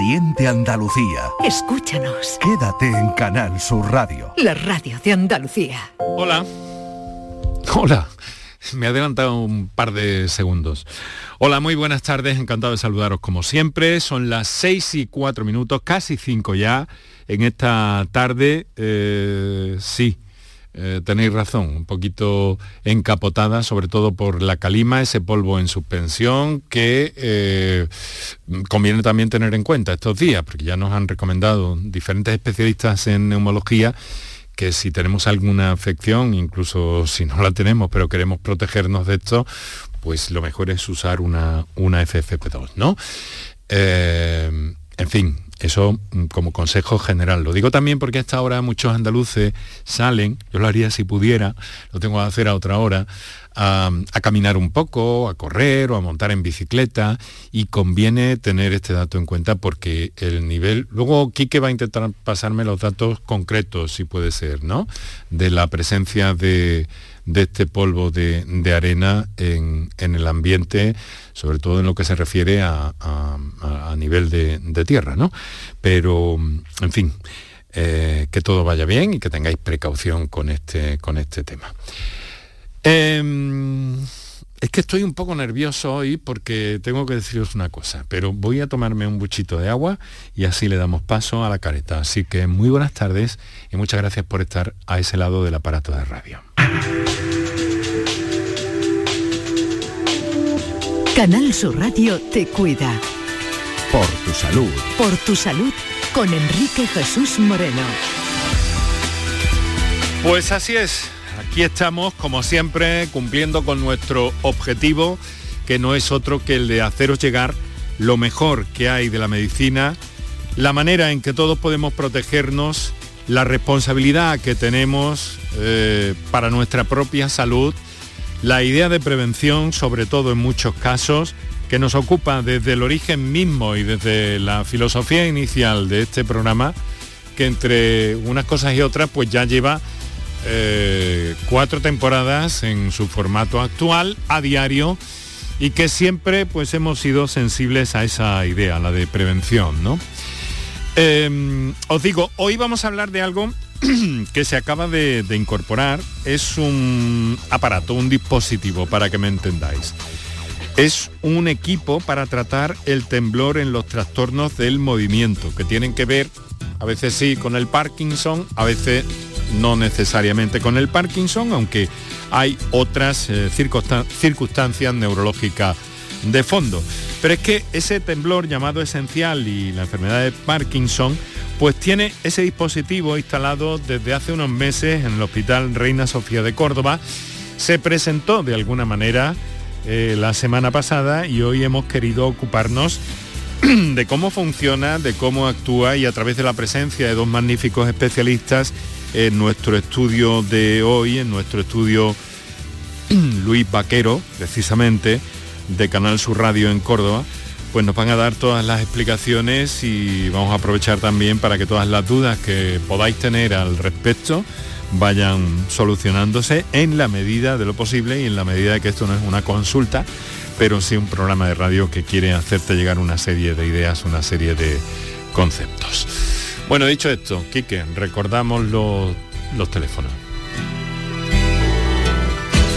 Siente Andalucía. Escúchanos. Quédate en Canal Sur Radio. La radio de Andalucía. Hola. Hola. Me he adelantado un par de segundos. Hola, muy buenas tardes, encantado de saludaros como siempre. Son las 6 y 4 minutos, casi 5 ya, en esta tarde. Eh, sí, eh, tenéis razón, un poquito encapotada, sobre todo por la calima, ese polvo en suspensión que eh, conviene también tener en cuenta estos días, porque ya nos han recomendado diferentes especialistas en neumología que si tenemos alguna afección, incluso si no la tenemos, pero queremos protegernos de esto, pues lo mejor es usar una, una FFP2, ¿no? Eh, en fin, eso mm, como consejo general. Lo digo también porque a esta hora muchos andaluces salen, yo lo haría si pudiera, lo tengo que hacer a otra hora, a, caminar un poco, a correr o a montar en bicicleta y conviene tener este dato en cuenta porque el nivel, luego Quique va a intentar pasarme los datos concretos, si puede ser, ¿no? De la presencia de, este polvo de, arena en, el ambiente, sobre todo en lo que se refiere a, nivel de, tierra, ¿no? Pero, en fin, eh, que todo vaya bien y que tengáis precaución con este, con este tema. Em, es que estoy un poco nervioso hoy porque tengo que deciros una cosa, pero voy a tomarme un buchito de agua y así le damos paso a la careta. Así que muy buenas tardes y muchas gracias por estar a ese lado del aparato de radio. Canal Sur Radio te cuida. Por tu salud. Por tu salud con Enrique Jesús Moreno. Pues así es. Aquí estamos, como siempre, cumpliendo con nuestro objetivo, que no es otro que el de haceros llegar lo mejor que hay de la medicina, la manera en que todos podemos protegernos, la responsabilidad que tenemos eh, para nuestra propia salud, la idea de prevención, sobre todo en muchos casos, que nos ocupa desde el origen mismo y desde la filosofía inicial de este programa, que entre unas cosas y otras pues ya lleva eh, cuatro temporadas en su formato actual, a diario, y que siempre pues hemos sido sensibles a esa idea, la de prevención, ¿no? Em, os digo, hoy vamos a hablar de algo que se acaba de, incorporar. Es un aparato, un dispositivo, para que me entendáis. Es un equipo para tratar el temblor en los trastornos del movimiento, que tienen que ver, a veces sí, con el Parkinson, a veces no necesariamente con el Parkinson, aunque hay otras eh, circunstancias neurológicas de fondo. Pero es que ese temblor llamado esencial y la enfermedad de Parkinson, pues tiene ese dispositivo instalado desde hace unos meses en el Hospital Reina Sofía de Córdoba. Se presentó de alguna manera eh, la semana pasada y hoy hemos querido ocuparnos de cómo funciona, de cómo actúa y a través de la presencia de dos magníficos especialistas en nuestro estudio de hoy, en nuestro estudio Luis Vaquero, precisamente, de Canal Sur Radio en Córdoba, pues nos van a dar todas las explicaciones y vamos a aprovechar también para que todas las dudas que podáis tener al respecto vayan solucionándose en la medida de lo posible y en la medida de que esto no es una consulta, pero sí un programa de radio que quiere hacerte llegar una serie de ideas, una serie de conceptos. Bueno, dicho esto, Quique, recordamos los, los teléfonos.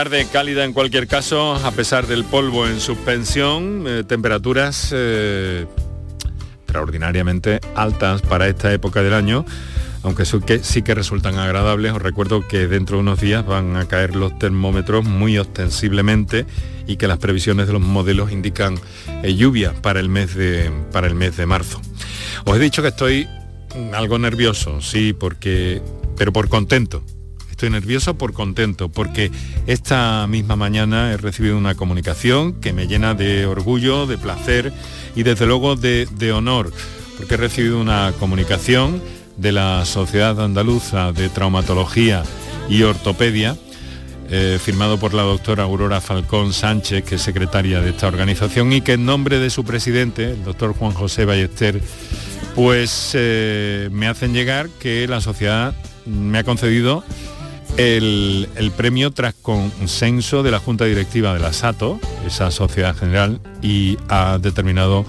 Tarde cálida en cualquier caso, a pesar del polvo en suspensión, eh, temperaturas eh, extraordinariamente altas para esta época del año, aunque sí que resultan agradables. Os recuerdo que dentro de unos días van a caer los termómetros muy ostensiblemente y que las previsiones de los modelos indican eh, lluvia para el, mes de, para el mes de marzo. Os he dicho que estoy algo nervioso, sí, porque, pero por contento estoy nervioso por contento, porque esta misma mañana he recibido una comunicación que me llena de orgullo, de placer y desde luego de, honor, porque he recibido una comunicación de la Sociedad Andaluza de Traumatología y Ortopedia, eh, firmado por la doctora Aurora Falcón Sánchez, que es secretaria de esta organización, y que en nombre de su presidente, el doctor Juan José Ballester, pues eh, me hacen llegar que la sociedad me ha concedido el, premio tras consenso de la Junta Directiva de la SATO, esa sociedad general, y ha determinado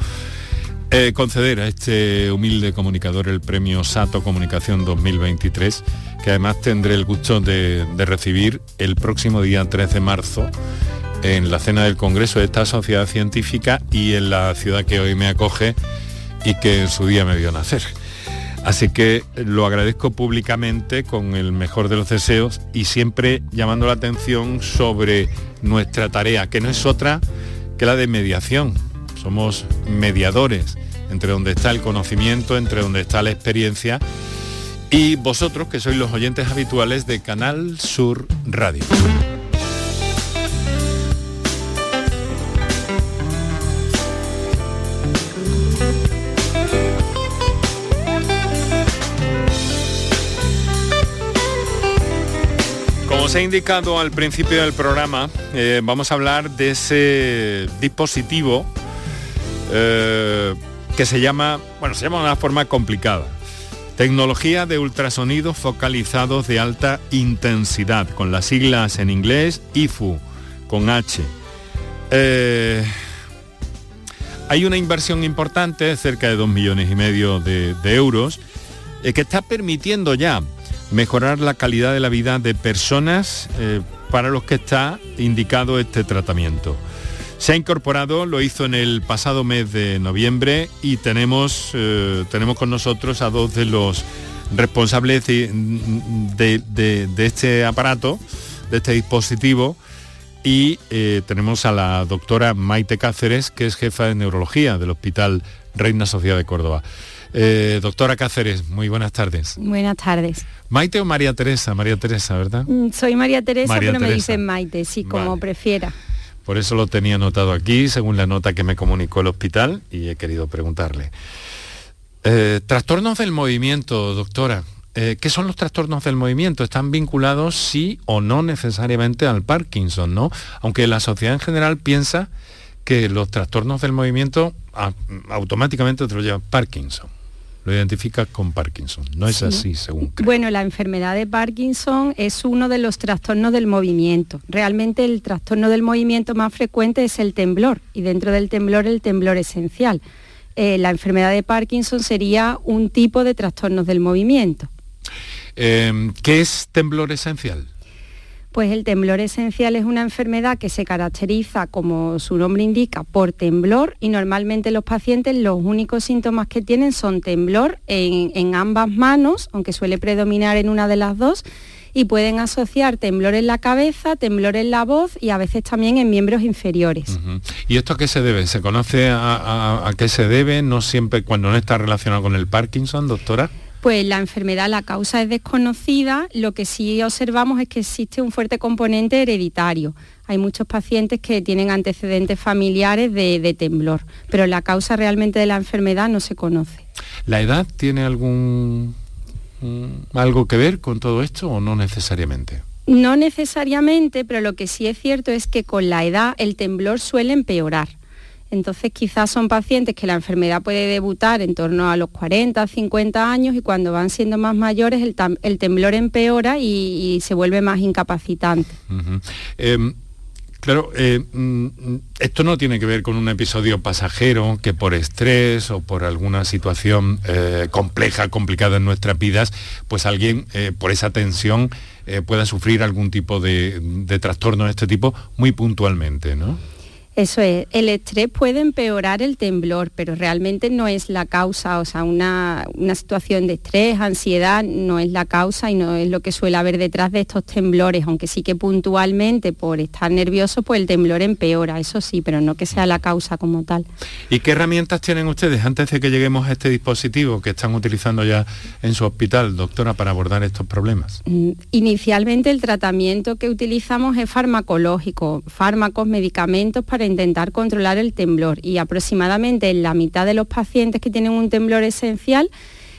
eh, conceder a este humilde comunicador el premio SATO Comunicación 2023, que además tendré el gusto de, de recibir el próximo día 13 de marzo en la cena del Congreso de esta sociedad científica y en la ciudad que hoy me acoge y que en su día me vio nacer. Así que lo agradezco públicamente con el mejor de los deseos y siempre llamando la atención sobre nuestra tarea, que no es otra que la de mediación. Somos mediadores entre donde está el conocimiento, entre donde está la experiencia y vosotros que sois los oyentes habituales de Canal Sur Radio. Os he indicado al principio del programa, eh, vamos a hablar de ese dispositivo eh, que se llama, bueno, se llama de una forma complicada. Tecnología de ultrasonidos focalizados de alta intensidad, con las siglas en inglés IFU, con H. Eh, hay una inversión importante, cerca de 2 millones y medio de, euros, que está permitiendo ya mejorar la calidad de la vida de personas eh, para los que está indicado este tratamiento. Se ha incorporado, lo hizo en el pasado mes de noviembre y tenemos, eh, tenemos con nosotros a dos de los responsables de, este aparato, de este dispositivo, y eh, tenemos a la doctora Maite Cáceres, que es jefa de neurología del Hospital Reina Sofía de Córdoba. Eh, doctora Cáceres, muy buenas tardes. Buenas tardes. Maite o María Teresa, María Teresa, ¿verdad? Mm, soy María Teresa, pero me dicen Maite, sí, como prefiera. Por eso lo tenía anotado aquí, según la nota que me comunicó el hospital, y he querido preguntarle. Eh, trastornos del movimiento, doctora. Eh, ¿Qué son los trastornos del movimiento? ¿Están vinculados sí o no necesariamente al Parkinson, no? Aunque la sociedad en general piensa que los trastornos del movimiento ah, automáticamente te lo lleva Parkinson lo identifica con Parkinson. No es así, según creo. Bueno, la enfermedad de Parkinson es uno de los trastornos del movimiento. Realmente el trastorno del movimiento más frecuente es el temblor y dentro del temblor el temblor esencial. Eh, la enfermedad de Parkinson sería un tipo de trastornos del movimiento. Em, ¿Qué es temblor esencial? Pues el temblor esencial es una enfermedad que se caracteriza, como su nombre indica, por temblor y normalmente los pacientes los únicos síntomas que tienen son temblor en, ambas manos, aunque suele predominar en una de las dos, y pueden asociar temblor en la cabeza, temblor en la voz y a veces también en miembros inferiores. ¿Y esto a qué se debe? ¿Se conoce a, qué se debe? No siempre cuando no está relacionado con el Parkinson, doctora pues la enfermedad, la causa es desconocida, lo que sí observamos es que existe un fuerte componente hereditario. Hay muchos pacientes que tienen antecedentes familiares de, temblor, pero la causa realmente de la enfermedad no se conoce. ¿La edad tiene algún mm, algo que ver con todo esto o no necesariamente? No necesariamente, pero lo que sí es cierto es que con la edad el temblor suele empeorar. Entonces quizás son pacientes que la enfermedad puede debutar en torno a los 40, 50 años y cuando van siendo más mayores el, temblor empeora y, se vuelve más incapacitante. Em, claro, eh, mm, esto no tiene que ver con un episodio pasajero que por estrés o por alguna situación eh, compleja, complicada en nuestras vidas, pues alguien eh, por esa tensión pueda sufrir algún tipo de, de trastorno de este tipo muy puntualmente, ¿no? Eso es, el estrés puede empeorar el temblor, pero realmente no es la causa, o sea, una, situación de estrés, ansiedad, no es la causa y no es lo que suele haber detrás de estos temblores, aunque sí que puntualmente por estar nervioso, pues el temblor empeora, eso sí, pero no que sea la causa como tal. ¿Y qué herramientas tienen ustedes antes de que lleguemos a este dispositivo que están utilizando ya en su hospital, doctora, para abordar estos problemas? Mm, inicialmente el tratamiento que utilizamos es farmacológico, fármacos, medicamentos para intentar controlar el temblor. Y aproximadamente en la mitad de los pacientes que tienen un temblor esencial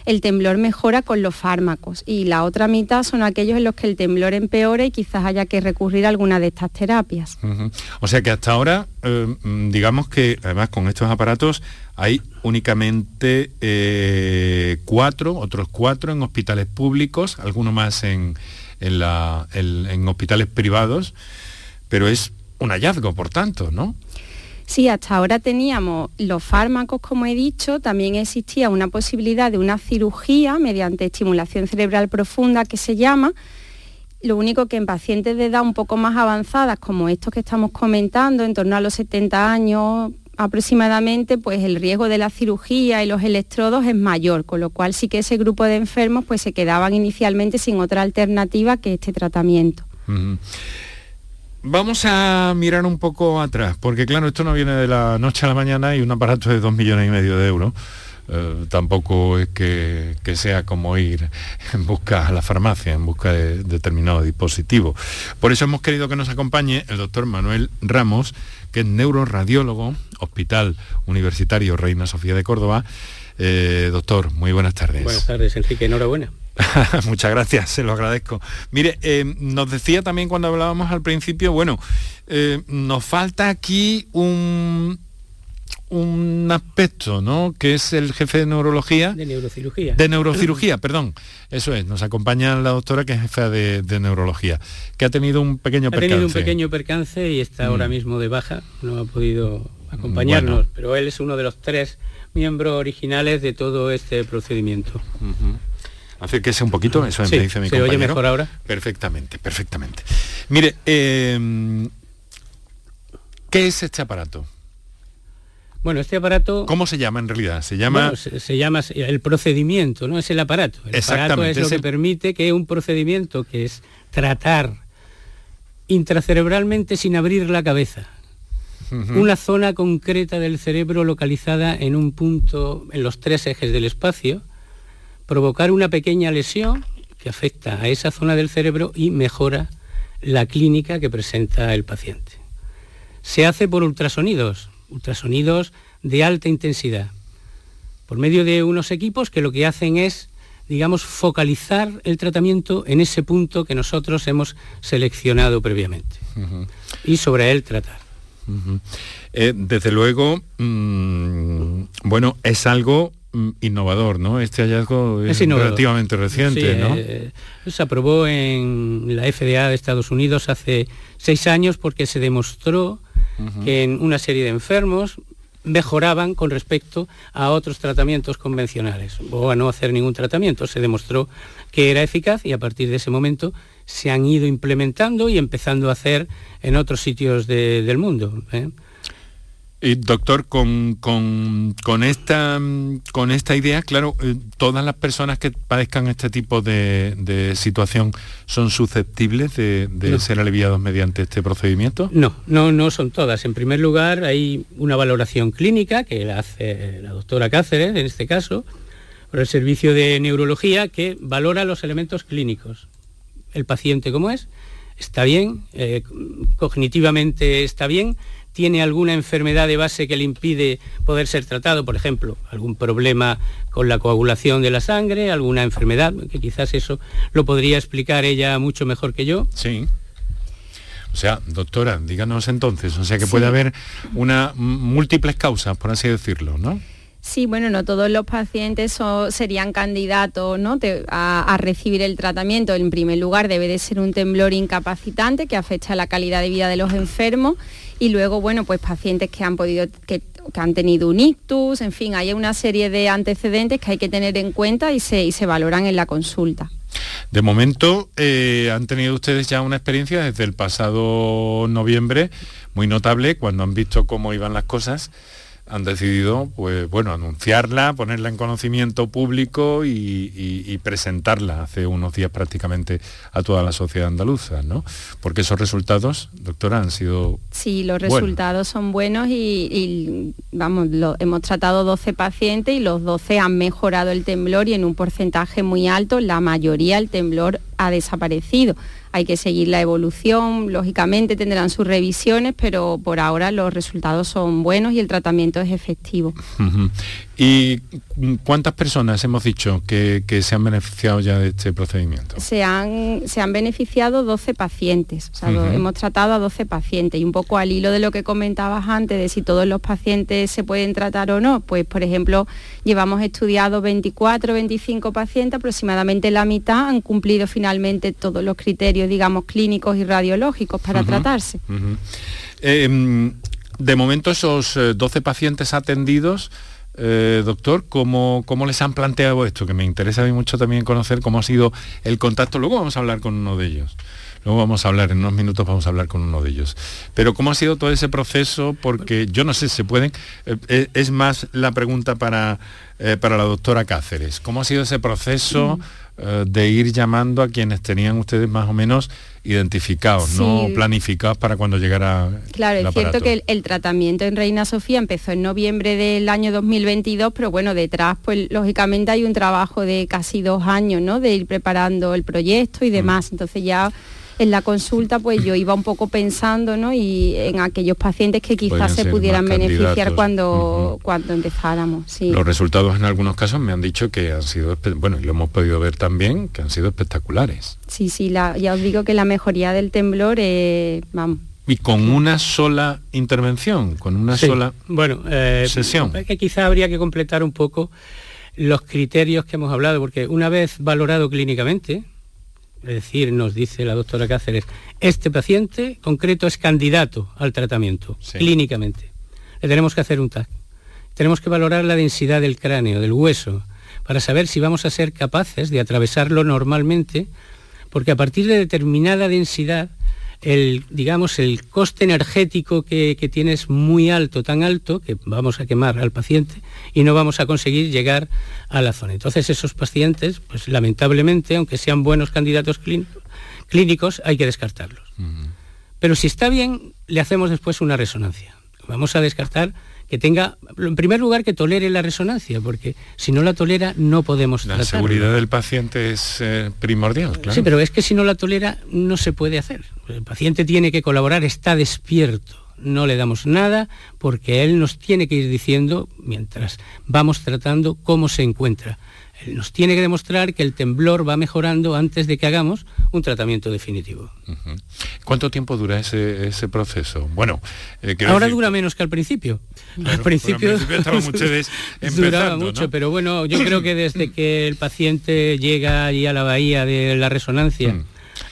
el temblor mejora con los fármacos. Y la otra mitad son aquellos en los que el temblor empeora y quizás haya que recurrir a alguna de estas terapias. O sea que hasta ahora, eh, digamos que además con estos aparatos hay únicamente eh, cuatro, otros cuatro en hospitales públicos, algunos más en, en hospitales privados, pero es un hallazgo, por tanto, ¿no? Sí, hasta ahora teníamos los fármacos, como he dicho, también existía una posibilidad de una cirugía mediante estimulación cerebral profunda que se llama. Lo único que en pacientes de edad un poco más avanzadas, como estos que estamos comentando, en torno a los 70 años aproximadamente, pues el riesgo de la cirugía y los electrodos es mayor, con lo cual sí que ese grupo de enfermos pues se quedaban inicialmente sin otra alternativa que este tratamiento. Vamos a mirar un poco atrás, porque claro, esto no viene de la noche a la mañana y un aparato de dos millones y medio de euros. Eh, tampoco es que, sea como ir en busca a la farmacia, en busca de, determinado dispositivo. Por eso hemos querido que nos acompañe el doctor Manuel Ramos, que es neuroradiólogo, Hospital Universitario Reina Sofía de Córdoba. Eh, doctor, muy buenas tardes. Buenas tardes, Enrique, enhorabuena. Muchas gracias, se lo agradezco. Mire, eh, nos decía también cuando hablábamos al principio, bueno, eh, nos falta aquí un, un aspecto, ¿no? Que es el jefe de neurología. De neurocirugía. De neurocirugía, perdón. Eso es, nos acompaña la doctora que es jefa de, neurología, que ha tenido un pequeño percance. Ha tenido un pequeño percance y está ahora mm. mismo de baja, no ha podido acompañarnos, pero él es uno de los tres miembros originales de todo este procedimiento. Acérquese un poquito, eso me dice mi ¿se oye mejor ahora? Perfectamente, perfectamente. Mire, em, ¿qué es este aparato? Bueno, este aparato... ¿Cómo se llama en realidad? Se llama... se, llama el procedimiento, ¿no? Es el aparato. El aparato es lo que permite que un procedimiento que es tratar intracerebralmente sin abrir la cabeza, una zona concreta del cerebro localizada en un punto, en los tres ejes del espacio, provocar una pequeña lesión que afecta a esa zona del cerebro y mejora la clínica que presenta el paciente. Se hace por ultrasonidos, ultrasonidos de alta intensidad, por medio de unos equipos que lo que hacen es, digamos, focalizar el tratamiento en ese punto que nosotros hemos seleccionado previamente y sobre él tratar. Eh, desde luego, mm, bueno, es algo innovador, ¿no? Este hallazgo es, relativamente reciente, ¿no? Eh, se aprobó en la FDA de Estados Unidos hace seis años porque se demostró que en una serie de enfermos mejoraban con respecto a otros tratamientos convencionales o a no hacer ningún tratamiento. Se demostró que era eficaz y a partir de ese momento se han ido implementando y empezando a hacer en otros sitios del mundo. ¿eh? Doctor, con, esta, con esta idea, claro, eh, todas las personas que padezcan este tipo de, situación son susceptibles de, ser aliviados mediante este procedimiento? No, no, no son todas. En primer lugar, hay una valoración clínica que la hace la doctora Cáceres, en este caso, por el servicio de neurología, que valora los elementos clínicos. El paciente cómo es, está bien, eh, cognitivamente está bien, tiene alguna enfermedad de base que le impide poder ser tratado, por ejemplo, algún problema con la coagulación de la sangre, alguna enfermedad, que quizás eso lo podría explicar ella mucho mejor que yo. Sí. O sea, doctora, díganos entonces, o sea que puede haber una múltiples causas, por así decirlo, ¿no? Sí, bueno, no todos los pacientes serían candidatos ¿no? a, recibir el tratamiento. En primer lugar, debe de ser un temblor incapacitante que afecta a la calidad de vida de los enfermos y luego, bueno, pues pacientes que han podido, que, han tenido un ictus, en fin, hay una serie de antecedentes que hay que tener en cuenta y se, y se valoran en la consulta. De momento eh, han tenido ustedes ya una experiencia desde el pasado noviembre muy notable cuando han visto cómo iban las cosas han decidido, pues bueno, anunciarla, ponerla en conocimiento público y, presentarla hace unos días prácticamente a toda la sociedad andaluza, ¿no? Porque esos resultados, doctora, han sido Sí, los resultados son buenos y, vamos, lo, hemos tratado 12 pacientes y los 12 han mejorado el temblor y en un porcentaje muy alto, la mayoría el temblor ha desaparecido hay que seguir la evolución, lógicamente tendrán sus revisiones, pero por ahora los resultados son buenos y el tratamiento es efectivo. ¿Y cuántas personas hemos dicho que, se han beneficiado ya de este procedimiento? Se han, se han beneficiado 12 pacientes, o sea, hemos tratado a 12 pacientes y un poco al hilo de lo que comentabas antes de si todos los pacientes se pueden tratar o no, pues por ejemplo llevamos estudiado 24, 25 pacientes, aproximadamente la mitad han cumplido finalmente todos los criterios, digamos, clínicos y radiológicos para tratarse. Em, de momento esos 12 eh, pacientes atendidos, eh, doctor, ¿cómo, ¿cómo, les han planteado esto? Que me interesa a mí mucho también conocer cómo ha sido el contacto. Luego vamos a hablar con uno de ellos. Luego vamos a hablar, en unos minutos vamos a hablar con uno de ellos. Pero ¿cómo ha sido todo ese proceso? Porque yo no sé si se pueden... Eh, es más la pregunta para, para la doctora Cáceres. ¿Cómo ha sido ese proceso? Eh, de ir llamando a quienes tenían ustedes más o menos identificados, no planificados para cuando llegara. Claro, es cierto que el, tratamiento en Reina Sofía empezó en noviembre del año 2022, pero bueno, detrás, pues lógicamente hay un trabajo de casi dos años, ¿no? De ir preparando el proyecto y mm. demás. Entonces ya en la consulta pues yo iba un poco pensando ¿no? y en aquellos pacientes que quizás se pudieran beneficiar cuando, cuando empezáramos. Los resultados en algunos casos me han dicho que han sido, bueno, y lo hemos podido ver también, que han sido espectaculares. Sí, sí, ya os digo que la mejoría del temblor, es, vamos, y con una sola intervención, con una sola bueno, eh, sesión. que quizá habría que completar un poco los criterios que hemos hablado, porque una vez valorado clínicamente, es decir, nos dice la doctora Cáceres, este paciente concreto es candidato al tratamiento, clínicamente. Le tenemos que hacer un TAC. Tenemos que valorar la densidad del cráneo, del hueso, para saber si vamos a ser capaces de atravesarlo normalmente, porque a partir de determinada densidad el, digamos, el coste energético que, que tiene es muy alto, tan alto que vamos a quemar al paciente y no vamos a conseguir llegar a la zona. Entonces esos pacientes, pues lamentablemente, aunque sean buenos candidatos clínicos, hay que descartarlos. Pero si está bien, le hacemos después una resonancia. Vamos a descartar que tenga, en primer lugar, que tolere la resonancia, porque si no la tolera no podemos La seguridad del paciente es eh, primordial, claro. Sí, pero es que si no la tolera no se puede hacer. El paciente tiene que colaborar, está despierto. No le damos nada porque él nos tiene que ir diciendo, mientras vamos tratando, cómo se encuentra nos tiene que demostrar que el temblor va mejorando antes de que hagamos un tratamiento definitivo. ¿Cuánto tiempo dura ese, proceso? Bueno, eh, ahora dura menos que al principio. al principio, duraba mucho, pero bueno, yo creo que desde que el paciente llega allí a la bahía de la resonancia. Mm.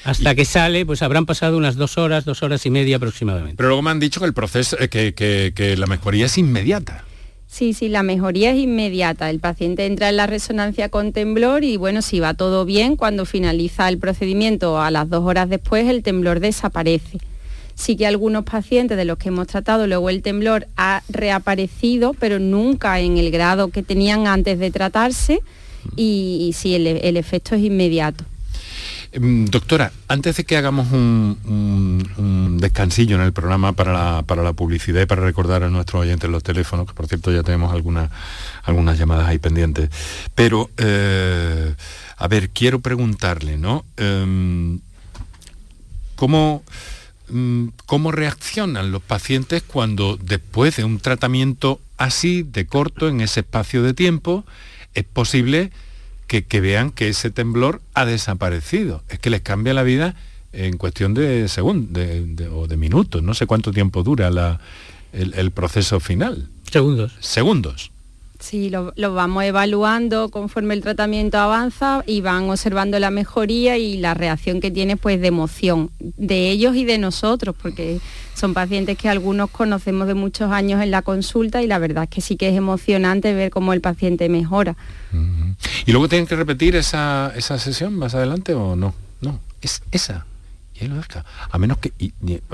hasta que sale, pues habrán pasado unas dos horas, dos horas y media aproximadamente. Pero luego me han dicho que el proceso, eh, que, que la mejoría es inmediata. Sí, sí, la mejoría es inmediata. El paciente entra en la resonancia con temblor y bueno, si va todo bien, cuando finaliza el procedimiento a las dos horas después, el temblor desaparece. Sí que algunos pacientes de los que hemos tratado, luego el temblor ha reaparecido, pero nunca en el grado que tenían antes de tratarse y, sí, el efecto es inmediato. Em, doctora, antes de que hagamos un, descansillo en el programa para la, publicidad y para recordar a nuestros oyentes los teléfonos, que por cierto ya tenemos algunas, algunas llamadas ahí pendientes, pero, eh, a ver, quiero preguntarle, ¿no? Em, ¿cómo, mm, ¿Cómo reaccionan los pacientes cuando después de un tratamiento así, de corto, en ese espacio de tiempo, es posible que, vean que ese temblor ha desaparecido. Es que les cambia la vida en cuestión de segundos o de minutos. No sé cuánto tiempo dura el, proceso final. Segundos. Segundos. Sí, lo, vamos evaluando conforme el tratamiento avanza y van observando la mejoría y la reacción que tiene pues de emoción de ellos y de nosotros, porque son pacientes que algunos conocemos de muchos años en la consulta y la verdad es que sí que es emocionante ver cómo el paciente mejora. ¿Y luego tienen que repetir esa, esa sesión más adelante o no? No, es esa. A menos que...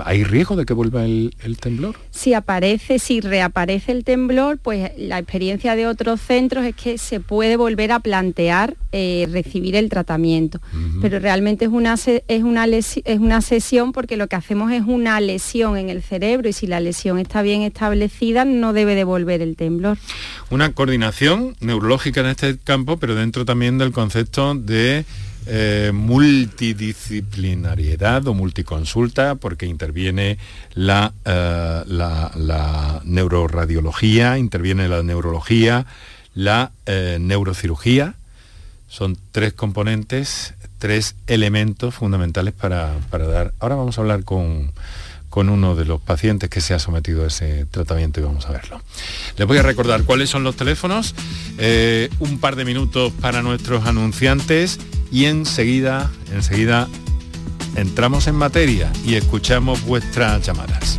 ¿Hay riesgo de que vuelva el, temblor? Si aparece, si reaparece el temblor, pues la experiencia de otros centros es que se puede volver a plantear eh, recibir el tratamiento. Pero realmente es una, es, una es una sesión porque lo que hacemos es una lesión en el cerebro y si la lesión está bien establecida no debe devolver el temblor. Una coordinación neurológica en este campo, pero dentro también del concepto de eh, multidisciplinariedad o multiconsulta porque interviene la, eh, la, neuroradiología, interviene la neurología, la eh, neurocirugía. Son tres componentes, tres elementos fundamentales para dar. Ahora vamos a hablar con con uno de los pacientes que se ha sometido a ese tratamiento y vamos a verlo. Les voy a recordar cuáles son los teléfonos, eh, un par de minutos para nuestros anunciantes y enseguida, enseguida entramos en materia y escuchamos vuestras llamadas.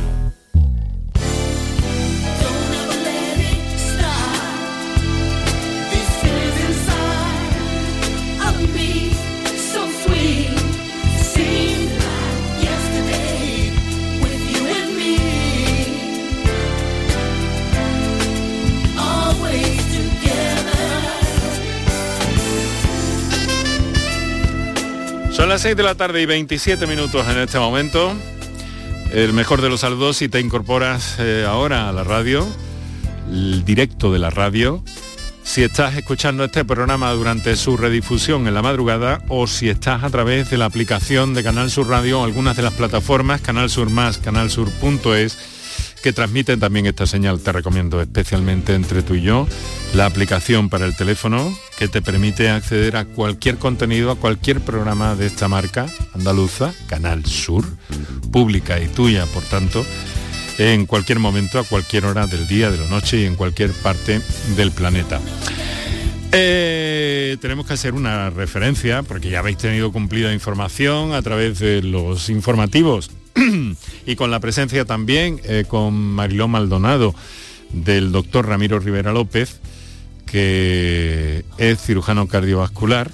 Son las 6 de la tarde y 27 minutos en este momento. El mejor de los saludos si te incorporas eh, ahora a la radio, el directo de la radio. Si estás escuchando este programa durante su redifusión en la madrugada o si estás a través de la aplicación de Canal Sur Radio o algunas de las plataformas, Canal Sur Más, canalsur.es, que transmiten también esta señal. Te recomiendo especialmente entre tú y yo la aplicación para el teléfono que te permite acceder a cualquier contenido, a cualquier programa de esta marca andaluza, Canal Sur, pública y tuya, por tanto, en cualquier momento, a cualquier hora del día, de la noche y en cualquier parte del planeta. Eh, tenemos que hacer una referencia, porque ya habéis tenido cumplida información a través de los informativos y con la presencia también eh, con Mariló Maldonado del doctor Ramiro Rivera López, que es cirujano cardiovascular,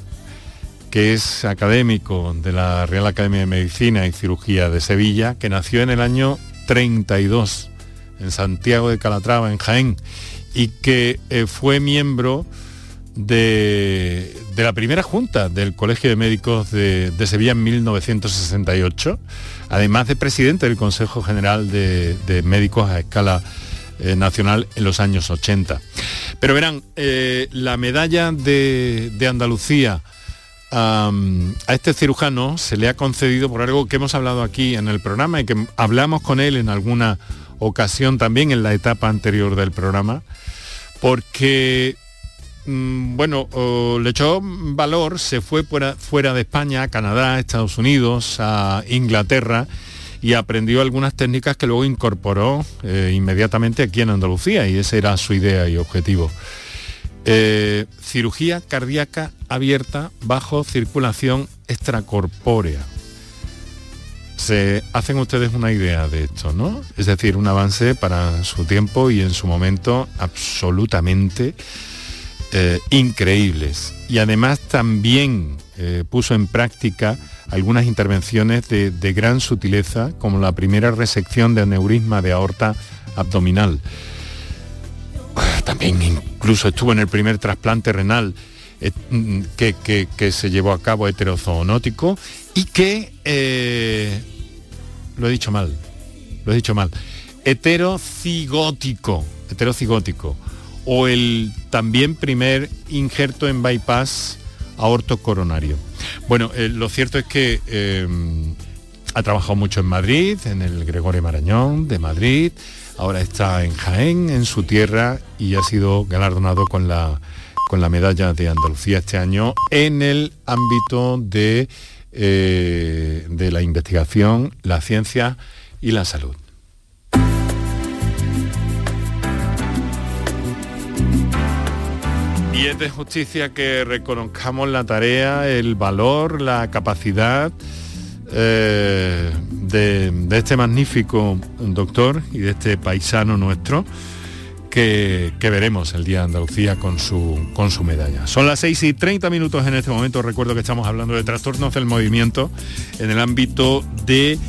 que es académico de la Real Academia de Medicina y Cirugía de Sevilla, que nació en el año 32 en Santiago de Calatrava, en Jaén, y que eh, fue miembro de, la primera junta del Colegio de Médicos de, Sevilla en 1968, además de presidente del Consejo General de, Médicos a escala eh, nacional en los años 80. Pero verán, eh, la medalla de, Andalucía a este cirujano se le ha concedido por algo que hemos hablado aquí en el programa y que hablamos con él en alguna ocasión también en la etapa anterior del programa, porque, mm, bueno, le echó valor, se fue fuera, fuera de España, a Canadá, Estados Unidos, a Inglaterra, y aprendió algunas técnicas que luego incorporó eh, inmediatamente aquí en Andalucía, y esa era su idea y objetivo. Eh, cirugía cardíaca abierta bajo circulación extracorpórea. Se hacen ustedes una idea de esto, ¿no? Es decir, un avance para su tiempo y en su momento absolutamente eh, increíbles. Y además también puso en práctica algunas intervenciones de, de, gran sutileza, como la primera resección de aneurisma de aorta abdominal. También incluso estuvo en el primer trasplante renal eh, mm, que, se llevó a cabo heterozoonótico y que, eh, lo he dicho mal, lo he dicho mal, heterocigótico, heterocigótico, o el también primer injerto en bypass aorto coronario. Bueno, eh, lo cierto es que ha trabajado mucho en Madrid, en el Gregorio Marañón de Madrid, ahora está en Jaén, en su tierra, y ha sido galardonado con la con la medalla de Andalucía este año en el ámbito de, eh, de la investigación, la ciencia y la salud. Y es de justicia que reconozcamos la tarea, el valor, la capacidad eh, de, este magnífico doctor y de este paisano nuestro que, veremos el Día de Andalucía con su, con su medalla. Son las 6 y 30 minutos en este momento. Recuerdo que estamos hablando de trastornos del movimiento en el ámbito de,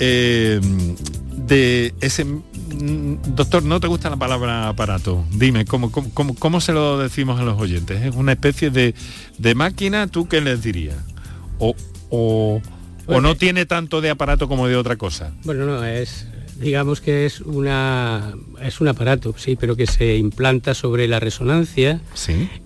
eh, de ese... Mm, doctor, ¿no te gusta la palabra aparato? Dime, ¿cómo, cómo, cómo se lo decimos a los oyentes? ¿Es una especie de, de máquina? ¿Tú qué les dirías? O, o, o no tiene tanto de aparato como de otra cosa. Bueno, no, es digamos que es una es un aparato, sí, pero que se implanta sobre la resonancia,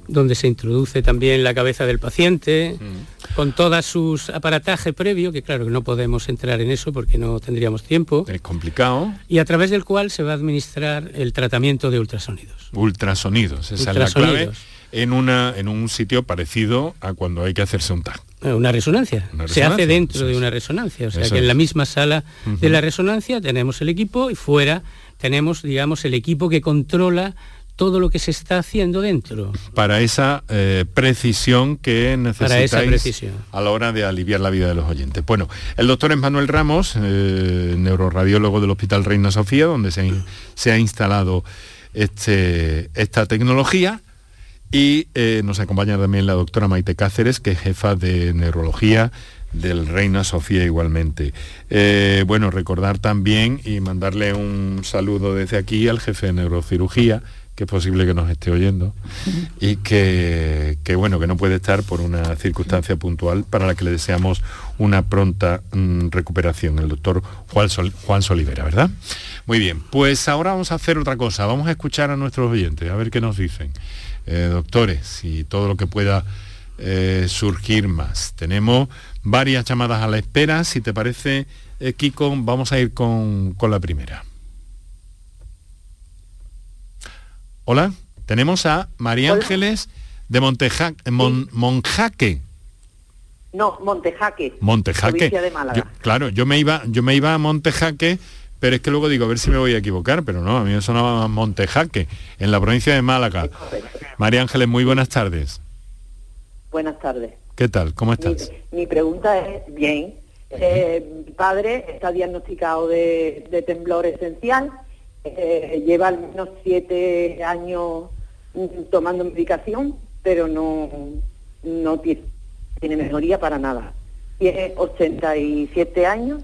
donde se introduce también la cabeza del paciente, mm. Con todas sus aparataje previo, que claro que no podemos entrar en eso porque no tendríamos tiempo. Es complicado. Y a través del cual se va a administrar el tratamiento de ultrasonidos. Ultrasonidos, esa es la clave en, una, en un sitio parecido a cuando hay que hacerse un TAC. Eh, una resonancia. Se hace dentro de una resonancia. O sea que en la misma sala de la resonancia tenemos el equipo y fuera tenemos, digamos, el equipo que controla todo lo que se está haciendo dentro. Para esa eh, precisión que necesitáis a la hora de aliviar la vida de los oyentes. Bueno, el doctor es Manuel Ramos, eh, neuroradiólogo del Hospital Reina Sofía, donde se, se ha instalado este, esta tecnología y eh, nos acompaña también la doctora Maite Cáceres, que es jefa de neurología del Reina Sofía igualmente. Eh, bueno, recordar también y mandarle un saludo desde aquí al jefe de neurocirugía, que es posible que nos esté oyendo, y que, bueno, que no puede estar por una circunstancia puntual para la que le deseamos una pronta mm, recuperación, el doctor Juan, Juan Solivera, ¿verdad? Muy bien, pues ahora vamos a hacer otra cosa, vamos a escuchar a nuestros oyentes, a ver qué nos dicen. Eh, doctores y todo lo que pueda eh, surgir más. Tenemos varias llamadas a la espera. Si te parece, eh, Kiko, vamos a ir con, la primera. Hola, tenemos a María Ángeles de Montejaque. Monjaque. No, Montejaque. Montejaque. claro, yo me iba, yo me iba a Montejaque pero es que luego digo, a ver si me voy a equivocar, pero no, a mí me sonaba Montejaque, en la provincia de Málaga. María Ángeles, muy buenas tardes. Buenas tardes. ¿Qué tal? ¿Cómo estás? Mi, pregunta es, bien, eh, mi padre está diagnosticado de, temblor esencial, eh, lleva al menos siete años tomando medicación, pero no, no tiene, tiene mejoría para nada. Tiene 87 años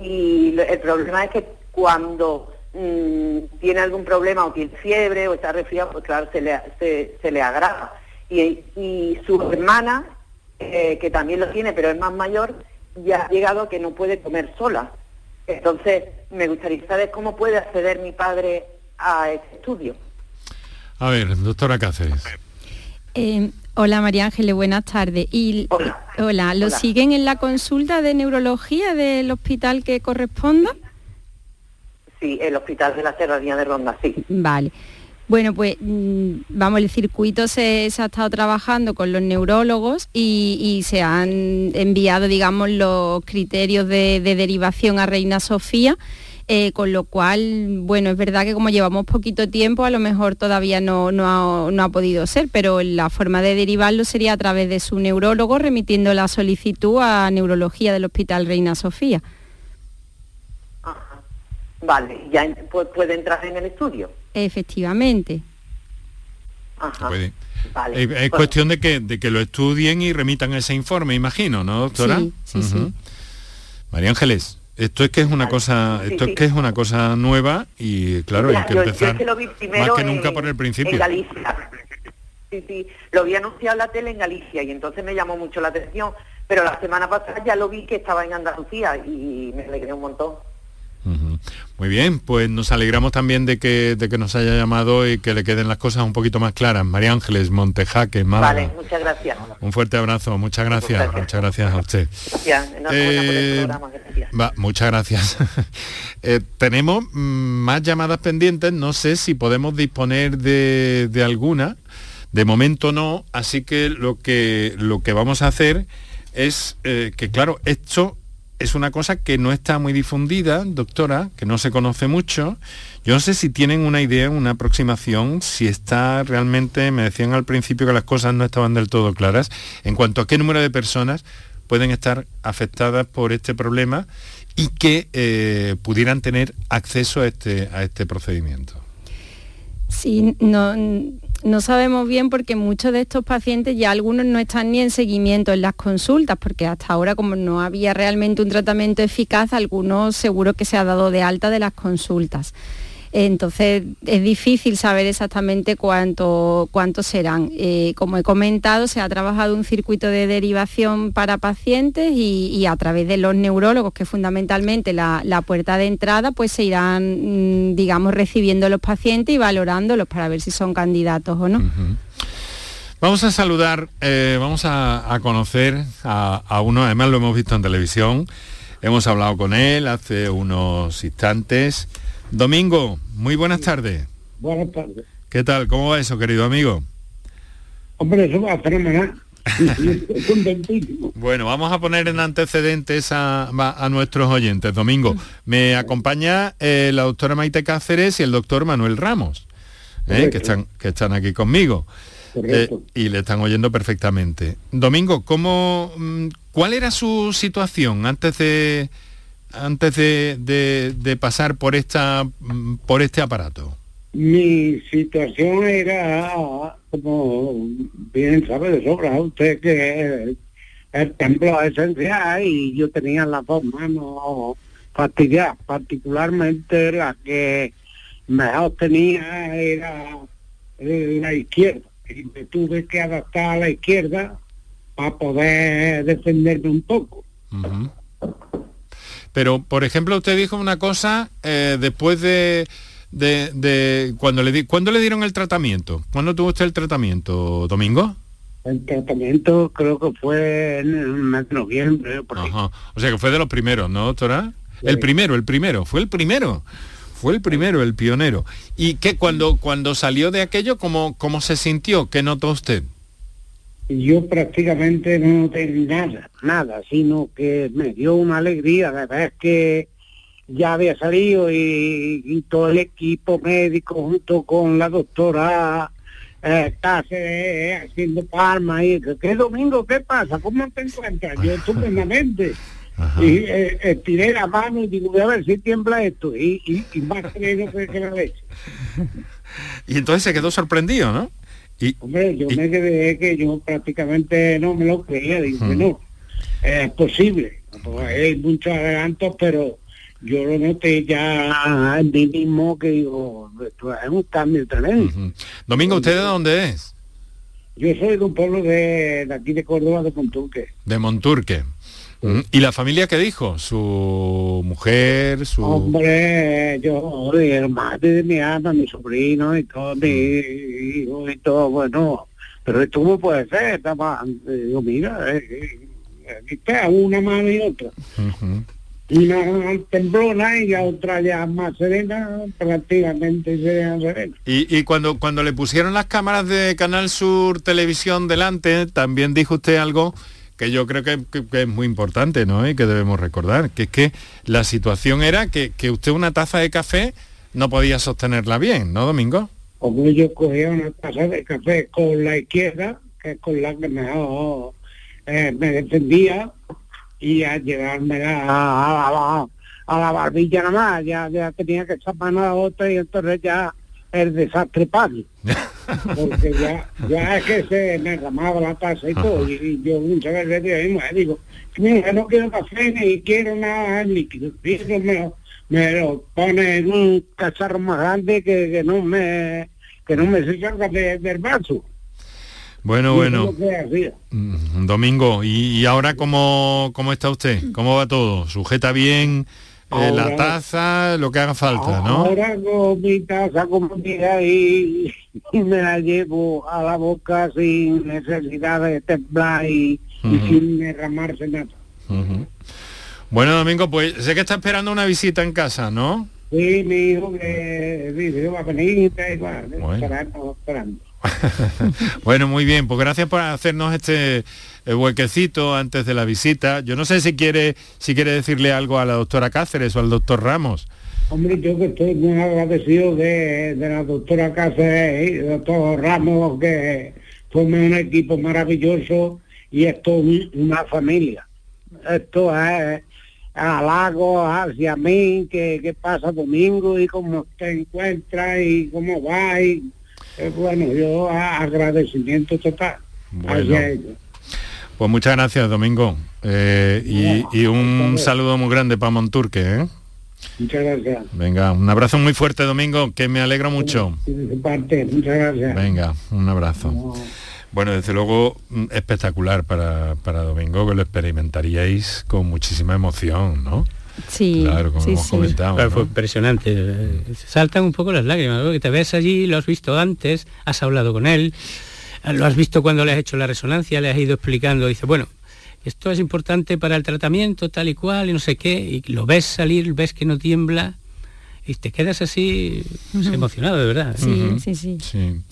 y el problema es que cuando mm, tiene algún problema o tiene fiebre o está resfriado, pues claro, se le, se, le agrava. Y, su hermana, eh, que también lo tiene, pero es más mayor, ya ha llegado a que no puede comer sola. Entonces, me gustaría saber cómo puede acceder mi padre a este estudio. A ver, doctora Cáceres. Eh, Hola María Ángeles, buenas tardes. Y, hola. ¿lo siguen en la consulta de neurología del hospital que corresponda? Sí, el Hospital de la Serranía de Ronda, sí. Vale. Bueno, pues mm, vamos, el circuito se, ha estado trabajando con los neurólogos y, se han enviado, digamos, los criterios de, derivación a Reina Sofía. Eh, con lo cual, bueno, es verdad que como llevamos poquito tiempo, a lo mejor todavía no, no, ha, podido ser, pero la forma de derivarlo sería a través de su neurólogo remitiendo la solicitud a neurología del Hospital Reina Sofía. Vale, ya puede entrar en el estudio. Efectivamente. Ajá. Vale. Es, pues cuestión de que, de que lo estudien y remitan ese informe, imagino, ¿no, doctora? Sí, sí, María Ángeles, esto es que es una cosa, esto es que es una cosa nueva y claro, hay que empezar más que nunca por el principio. En Galicia. Sí, sí, lo vi anunciado en la tele en Galicia y entonces me llamó mucho la atención, pero la semana pasada ya lo vi que estaba en Andalucía y me alegré un montón. Muy bien, pues nos alegramos también de que, de que nos haya llamado y que le queden las cosas un poquito más claras. María Ángeles, Montejaque, Málaga. Vale, muchas gracias. Un fuerte abrazo, muchas gracias, muchas gracias a usted. Eh, muchas gracias. Eh, tenemos mm, más llamadas pendientes, no sé si podemos disponer de, alguna. De momento no, así que lo que, lo que vamos a hacer es eh, que, claro, esto es una cosa que no está muy difundida, doctora, que no se conoce mucho. Yo no sé si tienen una idea, una aproximación, si está realmente, me decían al principio que las cosas no estaban del todo claras, en cuanto a qué número de personas pueden estar afectadas por este problema y que eh, pudieran tener acceso a este, a este procedimiento. Sí, no, no sabemos bien porque muchos de estos pacientes ya algunos no están ni en seguimiento en las consultas, porque hasta ahora como no había realmente un tratamiento eficaz, algunos seguro que se ha dado de alta de las consultas. Entonces es difícil saber exactamente cuánto, cuántos serán. Eh, como he comentado, se ha trabajado un circuito de derivación para pacientes y, a través de los neurólogos, que fundamentalmente la, puerta de entrada, pues se irán, mm, digamos, recibiendo los pacientes y valorándolos para ver si son candidatos o no. Vamos a saludar, eh, vamos a, conocer a, a, uno, además lo hemos visto en televisión, hemos hablado con él hace unos instantes. Domingo, muy buenas tardes. Buenas tardes. ¿Qué tal? ¿Cómo va eso, querido amigo? Hombre, eso va fenomenal. bueno, vamos a poner en antecedentes a, nuestros oyentes. Domingo, me acompaña eh, la doctora Maite Cáceres y el doctor Manuel Ramos, eh, que, están, que están aquí conmigo. Eh, y le están oyendo perfectamente. Domingo, ¿cómo, mm, ¿cuál era su situación antes de, antes de, pasar por, esta, por este aparato? Mi situación era, como bien sabe de sobra usted, que el templo esencial y yo tenía las dos manos fastidiadas, particularmente la que mejor tenía era la izquierda y me tuve que adaptar a la izquierda para poder defenderme un poco. Pero, por ejemplo, usted dijo una cosa eh, después de, de, cuando le di, ¿cuándo le dieron el tratamiento? ¿Cuándo tuvo usted el tratamiento, Domingo? El tratamiento creo que fue en el mes de noviembre. O sea que fue de los primeros, ¿no, doctora? El primero, el primero, fue el primero. Fue el primero, el pionero. ¿Y qué cuando, cuando salió de aquello, cómo, cómo se sintió? ¿Qué notó usted? Yo prácticamente no noté nada, nada, sino que me dio una alegría de ver que ya había salido y, todo el equipo médico junto con la doctora eh, haciendo palmas y que domingo qué pasa cómo te encuentras yo estupendamente. Y eh, estiré la mano y digo voy a ver si tiembla esto y, y, más que, que la leche. Y entonces se quedó sorprendido no Hombre, yo me quedé que yo prácticamente no me lo creía, digo no, es posible, hay muchos adelantos, pero yo lo noté ya en mí mismo que digo, esto es un cambio tremendo. Domingo, ¿usted de dónde es? Yo soy de un pueblo de, aquí de Córdoba, de Monturque. De Monturque. ¿Y la familia qué dijo? ¿Su mujer? Su... Hombre, yo, el madre de mi ama, mi sobrino y todo, mi hijo y todo, bueno, pero esto no puede ser, estaba, digo, mira, eh, eh, está una mano y otra. una temblona y la otra ya más serena, prácticamente serena. Y, y cuando, cuando le pusieron las cámaras de Canal Sur Televisión delante, también dijo usted algo que yo creo que, es muy importante, ¿no? Y que debemos recordar, que es que la situación era que, que usted una taza de café no podía sostenerla bien, ¿no, Domingo? Como yo cogía una taza de café con la izquierda, que es con la que mejor eh, me defendía, y a llevarme a, a, la barbilla nada más, ya, ya tenía que echar mano a otra y entonces ya el desastre padre. Porque ya, ya es que se me ramaba la taza y todo, y, yo muchas veces digo, digo, mira, no quiero café ni quiero nada líquido, me lo, me lo pone en un cacharro más grande que, que no me que no me se salga del vaso. Bueno, bueno. Mm, domingo, ¿y, ahora cómo, cómo está usted? ¿Cómo va todo? ¿Sujeta bien eh, la taza, lo que haga falta, no? Ahora con mi taza comida y, y, me la llevo a la boca sin necesidad de temblar y, sin derramarse nada. Bueno, Domingo, pues sé que está esperando una visita en casa, ¿no? Sí, mi hijo que va a venir y bueno. esperando. bueno, muy bien, pues gracias por hacernos este eh, huequecito antes de la visita. Yo no sé si quiere, si quiere decirle algo a la doctora Cáceres o al doctor Ramos. Hombre, yo que estoy muy agradecido de, la doctora Cáceres y doctor Ramos, que forman un equipo maravilloso y esto es una familia. Esto es halago hacia mí, que, pasa domingo y cómo te encuentra y cómo va y eh, bueno, yo agradecimiento total hacia ellos. Pues muchas gracias, Domingo. Eh, y, un saludo muy grande para Monturque. ¿eh? Muchas gracias. Venga, un abrazo muy fuerte, Domingo, que me alegro mucho. parte, muchas gracias. Venga, un abrazo. Bueno, desde luego mm, espectacular para, para Domingo, que lo experimentaríais con muchísima emoción, ¿no? Sí, claro, como hemos comentado. Fue impresionante. Saltan un poco las lágrimas, porque te ves allí, lo has visto antes, has hablado con él, lo has visto cuando le has hecho la resonancia, le has ido explicando, dice, bueno, esto es importante para el tratamiento, tal y cual, y no sé qué, y lo ves salir, ves que no tiembla, y te quedas así pues, emocionado, de verdad. Sí, sí, sí.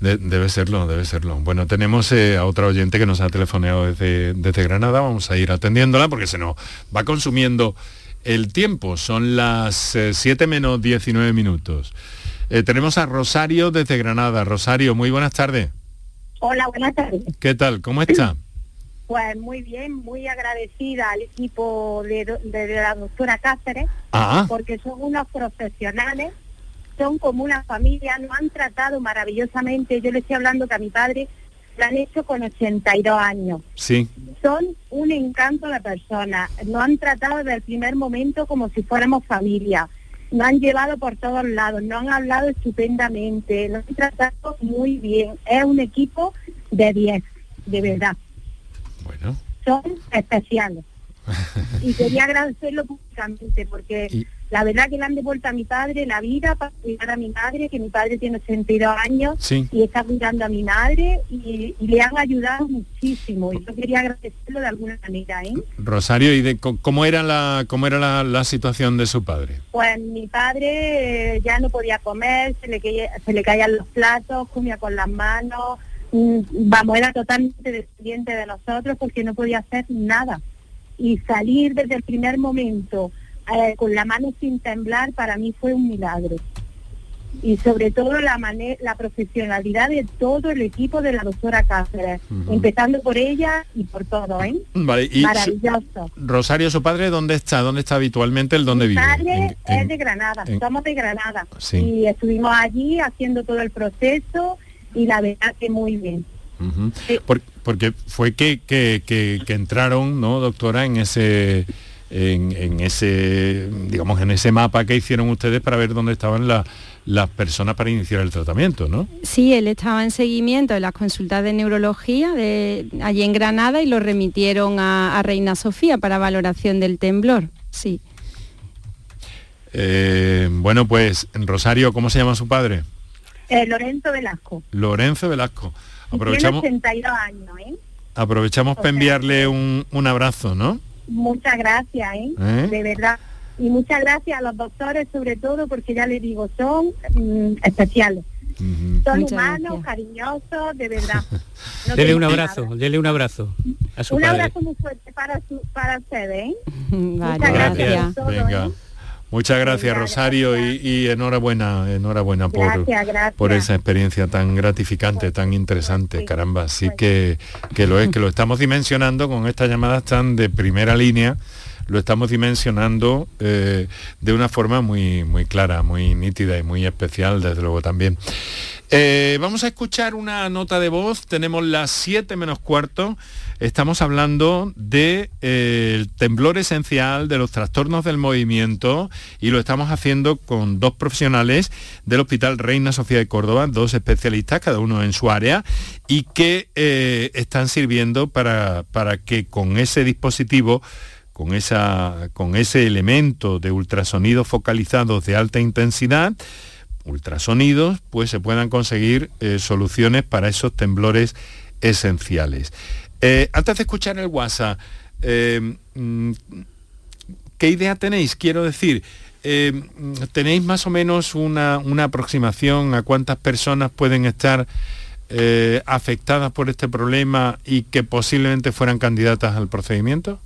debe serlo, debe serlo. Bueno, tenemos eh, a otra oyente que nos ha telefoneado desde, desde Granada, vamos a ir atendiéndola porque se nos va consumiendo el tiempo. Son las 7 eh, menos 19 minutos. Eh, tenemos a Rosario desde Granada. Rosario, muy buenas tardes. Hola, buenas tardes. ¿Qué tal? ¿Cómo está? Pues muy bien, muy agradecida al equipo de, la doctora Cáceres, ah. porque son unos profesionales, son como una familia, nos han tratado maravillosamente. Yo le estoy hablando que a mi padre lo han hecho con 82 años. Sí. Son un encanto de personas. Nos han tratado desde el primer momento como si fuéramos familia. Nos han llevado por todos lados, nos han hablado estupendamente, nos han tratado muy bien. Es un equipo de 10, de verdad. Bueno. Son especiales. y quería agradecerlo públicamente porque la verdad que le han devuelto a mi padre la vida para cuidar a mi madre, que mi padre tiene 82 años y está cuidando a mi madre y, le han ayudado muchísimo. Y yo quería agradecerlo de alguna manera. ¿eh? Rosario, ¿y de cómo era la cómo era la, situación de su padre? Pues mi padre eh, ya no podía comer, se le, se le caían los platos, comía con las manos, mm, vamos, era totalmente dependiente de nosotros porque no podía hacer nada. Y salir desde el primer momento eh, con la mano sin temblar para mí fue un milagro. Y sobre todo la, la profesionalidad de todo el equipo de la doctora Cáceres, empezando por ella y por todo, ¿eh? Maravilloso. Rosario, su padre, ¿dónde está? ¿Dónde está habitualmente? ¿El dónde Mi vive? padre es de Granada, somos de Granada. Y estuvimos allí haciendo todo el proceso y la verdad que muy bien. porque fue que, que, que entraron, ¿no, doctora, en ese en, ese, digamos, en ese mapa que hicieron ustedes para ver dónde estaban las personas para iniciar el tratamiento, ¿no? Sí, él estaba en seguimiento de las consultas de neurología de allí en Granada y lo remitieron a, Reina Sofía para valoración del temblor, sí. Eh, bueno, pues, Rosario, ¿cómo se llama su padre? Eh, Lorenzo Velasco. Lorenzo Velasco. Aprovechamos, tiene 82 años, ¿eh? Aprovechamos para enviarle un, un abrazo, ¿no? Muchas gracias, ¿eh? ¿Eh? De verdad. Y muchas gracias a los doctores sobre todo porque ya les digo, son mm, especiales. Son Muchas humanos, cariñosos, de verdad. No Dele un abrazo, dele un abrazo a su Un padre. abrazo muy fuerte para, su, para ustedes, ¿eh? Vale, Muchas gracias. gracias. todo, Venga. Muchas gracias Rosario y, y enhorabuena, enhorabuena por, Gracias, gracias. por esa experiencia tan gratificante, tan interesante, caramba. Sí que, que lo es, que lo estamos dimensionando con estas llamadas tan de primera línea, lo estamos dimensionando eh, de una forma muy, muy clara, muy nítida y muy especial, desde luego también. Eh, vamos a escuchar una nota de voz, tenemos las 7 menos cuarto, estamos hablando de eh, temblor esencial, de los trastornos del movimiento y lo estamos haciendo con dos profesionales del Hospital Reina Sofía de Córdoba, dos especialistas, cada uno en su área, y que están sirviendo para, para que con ese dispositivo con, esa, con ese elemento de ultrasonidos focalizados de alta intensidad, ultrasonidos, pues se puedan conseguir eh, soluciones para esos temblores esenciales. Eh, antes de escuchar el WhatsApp, eh, mm, ¿qué idea tenéis? Quiero decir, ¿tenéis más o menos una, una aproximación a cuántas personas pueden estar afectadas por este problema y que posiblemente fueran candidatas al procedimiento?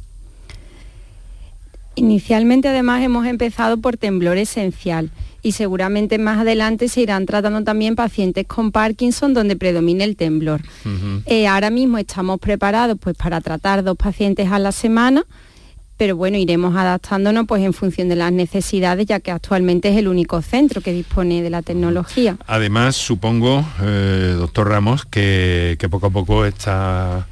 Inicialmente además hemos empezado por temblor esencial y seguramente más adelante se irán tratando también pacientes con Parkinson donde predomina el temblor. Eh, ahora mismo estamos preparados pues para tratar dos pacientes a la semana, pero bueno, iremos adaptándonos pues en función de las necesidades, ya que actualmente es el único centro que dispone de la tecnología. Además, supongo, eh, doctor Ramos, que, que poco a poco esta,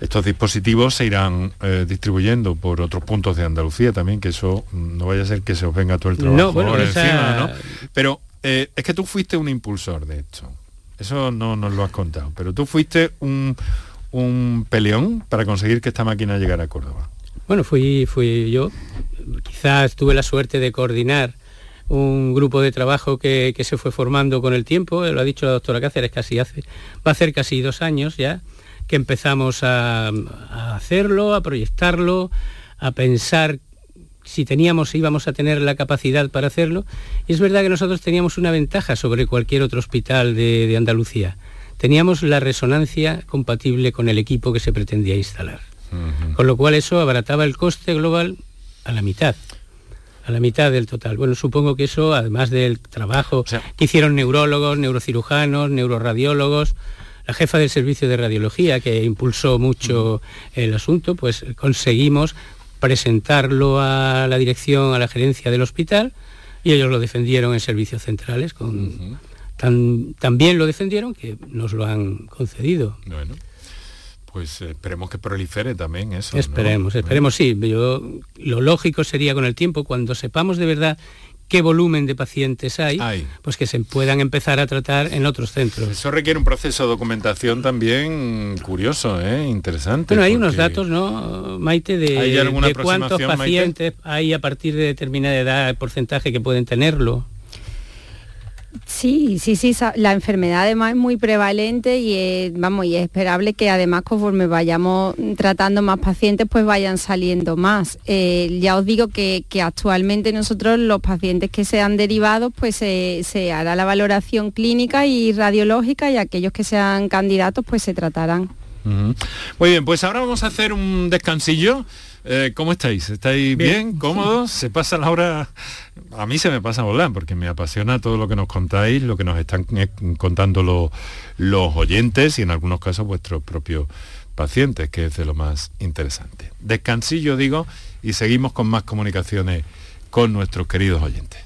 estos dispositivos se irán eh, distribuyendo por otros puntos de Andalucía también, que eso no vaya a ser que se os venga todo el trabajo No, bueno, por esa- encima, ¿no? Pero eh, es que tú fuiste un impulsor de esto. Eso no nos lo has contado, pero tú fuiste un, un peleón para conseguir que esta máquina llegara a Córdoba. Bueno, fui, fui yo. Quizás tuve la suerte de coordinar un grupo de trabajo que, que se fue formando con el tiempo, lo ha dicho la doctora Cáceres, casi hace, va a hacer casi dos años ya, que empezamos a, a hacerlo, a proyectarlo, a pensar si teníamos, íbamos a tener la capacidad para hacerlo. Y es verdad que nosotros teníamos una ventaja sobre cualquier otro hospital de, de Andalucía. Teníamos la resonancia compatible con el equipo que se pretendía instalar. Con lo cual eso abarataba el coste global a la mitad. A la mitad del total. Bueno, supongo que eso, además del trabajo que hicieron neurólogos, neurocirujanos, neuroradiólogos, la jefa del servicio de radiología que impulsó mucho el asunto, pues conseguimos presentarlo a la dirección, a la gerencia del hospital, y ellos lo defendieron en servicios centrales. Con, tan, lo defendieron que nos lo han concedido. Bueno, pues esperemos que prolifere también eso. ¿no? Esperemos, esperemos, sí. Yo, lo lógico sería con el tiempo, cuando sepamos de verdad qué volumen de pacientes hay, pues que se puedan empezar a tratar en otros centros. Eso requiere un proceso de documentación también curioso, ¿eh? interesante. Bueno, hay unos datos, ¿no, Maite, de, ¿Hay de cuántos Maite? pacientes hay a partir de determinada edad, el porcentaje que pueden tenerlo? Sí, sí, sí, la enfermedad además es muy prevalente y es, vamos, y es esperable que además conforme vayamos tratando más pacientes pues vayan saliendo más. Eh, ya os digo que, actualmente nosotros los pacientes que sean derivados pues se, hará la valoración clínica y radiológica y aquellos que sean candidatos pues se tratarán. Muy bien, pues ahora vamos a hacer un descansillo. Eh, ¿Cómo estáis? ¿Estáis bien? ¿Cómodos? ¿Se pasa la hora? A mí se me pasa volar porque me apasiona todo lo que nos contáis, lo que nos están eh, contando lo- los oyentes y en algunos casos vuestros propios pacientes, que es de lo más interesante. Descansillo digo y seguimos con más comunicaciones con nuestros queridos oyentes.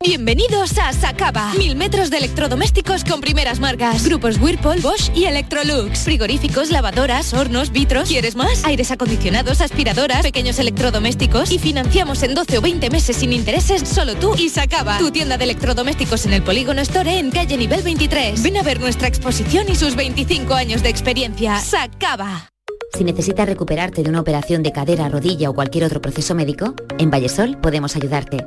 Bienvenidos a Sacaba. Mil metros de electrodomésticos con primeras marcas. Grupos Whirlpool, Bosch y Electrolux. Frigoríficos, lavadoras, hornos, vitros. ¿Quieres más? Aires acondicionados, aspiradoras, pequeños electrodomésticos. Y financiamos en 12 o 20 meses sin intereses solo tú y Sacaba. Tu tienda de electrodomésticos en el Polígono Store en calle nivel 23. Ven a ver nuestra exposición y sus 25 años de experiencia. Sacaba. Si necesitas recuperarte de una operación de cadera, rodilla o cualquier otro proceso médico, en Vallesol podemos ayudarte.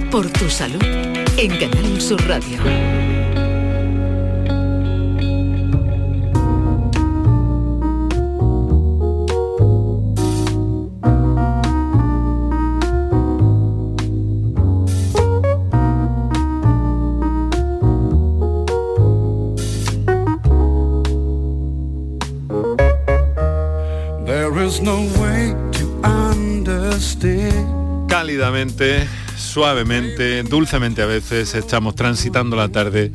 por tu salud, en Canal Sur Radio. There is no way to understand. Cálidamente, suavemente, dulcemente a veces estamos transitando la tarde